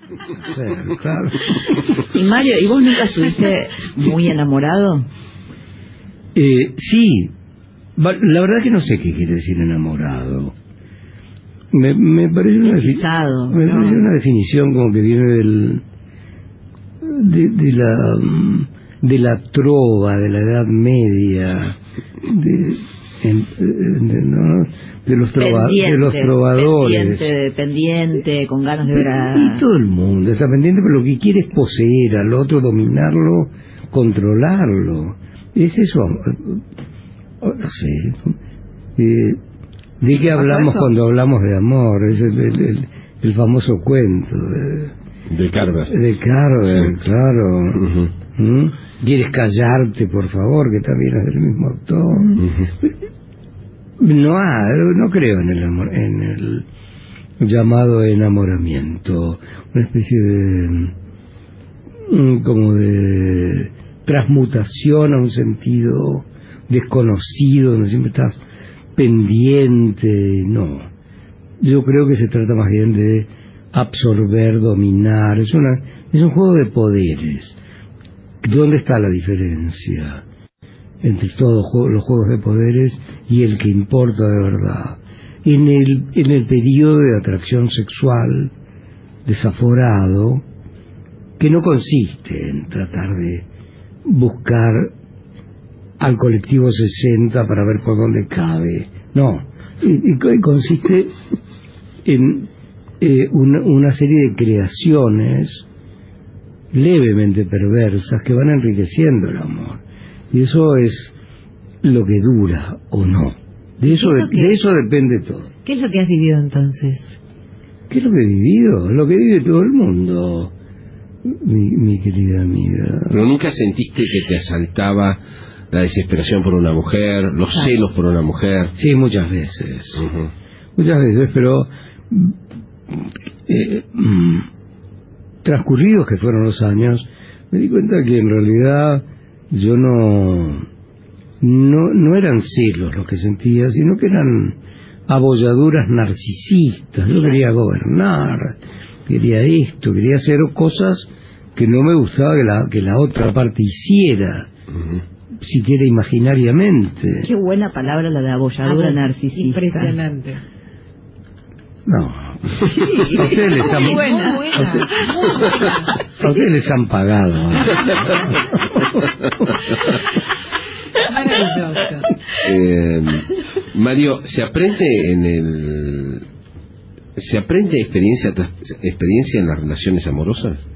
Sí, claro. Y Mario, ¿y vos nunca estuviste muy enamorado? Eh, sí, la verdad que no sé qué quiere decir enamorado. Me, me parece una, Hechizado, me ¿no? parece una definición como que viene del de, de la mm, de la trova de la Edad Media de, en- de- ¿no? de los trova- de los trovadores Pendiente, pendiente, con ganas de ver a... y todo el mundo está pendiente, pero lo que quiere es poseer al otro, dominarlo, controlarlo. Es eso. eh, No sé. Eh, ¿De qué hablamos cuando hablamos de amor? Es el, el- el- el famoso cuento de, De Carver. de Carver, Sí. claro. ¿Mm? ¿Quieres callarte, por favor, que también es del mismo autor? No, no creo en el, amor- en el llamado enamoramiento, una especie de mm, como de transmutación a un sentido desconocido, donde siempre estás pendiente, no. Yo creo que se trata más bien de absorber, dominar, es una es un juego de poderes. ¿Dónde está la diferencia? entre todos los juegos de poderes y el que importa de verdad. En el, en el periodo de atracción sexual desaforado, que no consiste en tratar de buscar al colectivo 60 para ver por dónde cabe, no, consiste en eh, una serie de creaciones levemente perversas que van enriqueciendo el amor. Y eso es lo que dura o no. De eso, ¿Qué es de, lo que- de eso depende todo. ¿Qué es lo que has vivido entonces? ¿Qué es lo que he vivido? Lo que vive todo el mundo, mi, mi querida amiga. Pero nunca sentiste que te asaltaba la desesperación por una mujer, los celos por una mujer. Sí, muchas veces. Muchas veces, pero eh, mm, transcurridos que fueron los años, me di cuenta que en realidad yo no, no, no eran celos los que sentía, sino que eran abolladuras narcisistas. Yo quería gobernar, quería esto, quería hacer cosas que no me gustaba que la, que la otra parte hiciera, siquiera imaginariamente. Qué buena palabra la de abolladura Ah, narcisista. Impresionante. No. A ustedes les han, Muy buena. Muy a buena. ustedes- a les han pagado. Maravilloso. Eh, Mario, ¿se aprende en el... ¿Se aprende experiencia experiencia en las relaciones amorosas?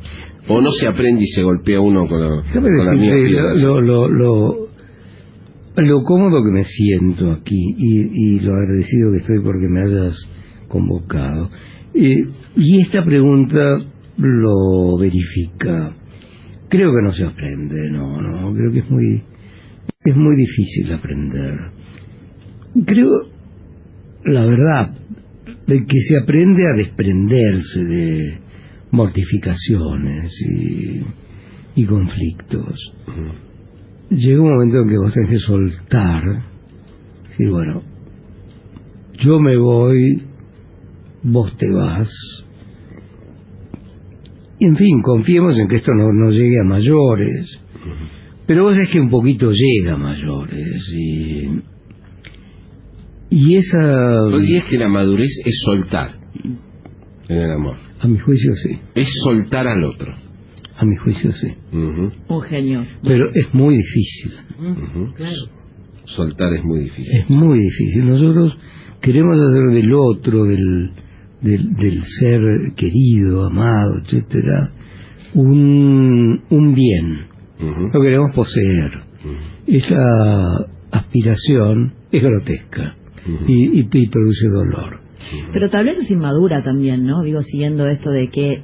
¿O no se aprende y se golpea uno con, la- con decirte piedras? lo, lo, lo, lo cómodo que me siento aquí y, y lo agradecido que estoy porque me hayas convocado. Eh, y esta pregunta lo verifica. Creo que no se aprende, no, no, creo que es muy, es muy difícil aprender. Creo, la verdad, de que se aprende a desprenderse de mortificaciones y, conflictos. Llega un momento en que vos tenés que soltar, decir, bueno, yo me voy, vos te vas. Y en fin, confiemos en que esto no, no llegue a mayores. Pero vos sabés que un poquito llega a mayores y... Y esa... ¿No dirías que la madurez es soltar en el amor? A mi juicio sí, Es soltar al otro. a mi juicio sí. Un genio. Pero es muy difícil. Claro. Soltar es muy difícil. es muy difícil. Nosotros queremos hacer del otro, del, del, del ser querido, amado, etcétera, un, un bien. Ujú, Lo queremos poseer. Esa aspiración es grotesca y, y- y produce dolor. Pero tal vez es inmadura también, ¿no? Digo, siguiendo esto de que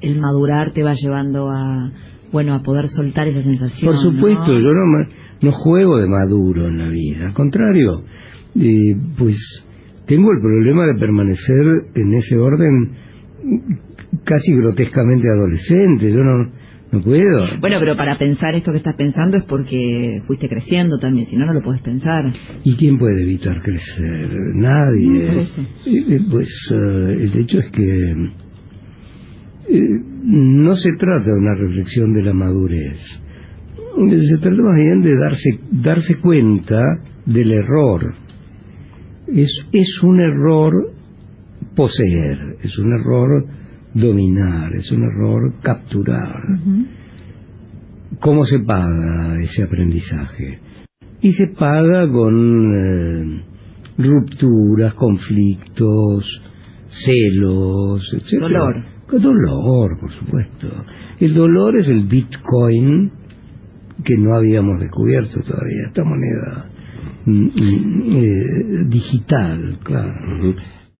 el madurar te va llevando a, bueno, a poder soltar esa sensación. Por supuesto, ¿no? yo no, no juego de maduro en la vida, al contrario, eh, pues tengo el problema de permanecer en ese orden casi grotescamente adolescente, yo no, no puedo. Bueno, pero para pensar esto que estás pensando es porque fuiste creciendo también, si no, no lo puedes pensar. ¿Y quién puede evitar crecer? Nadie. Pues eh, el hecho es que eh, no se trata de una reflexión de la madurez, se trata más bien de darse, darse cuenta del error. Es, es un error poseer, es un error dominar, es un error capturar. ¿Cómo se paga ese aprendizaje? Y se paga con eh, rupturas, conflictos, celos, etc. Dolor. Con dolor, por supuesto. El dolor es el Bitcoin que no habíamos descubierto todavía, esta moneda mm, mm, eh, digital, claro.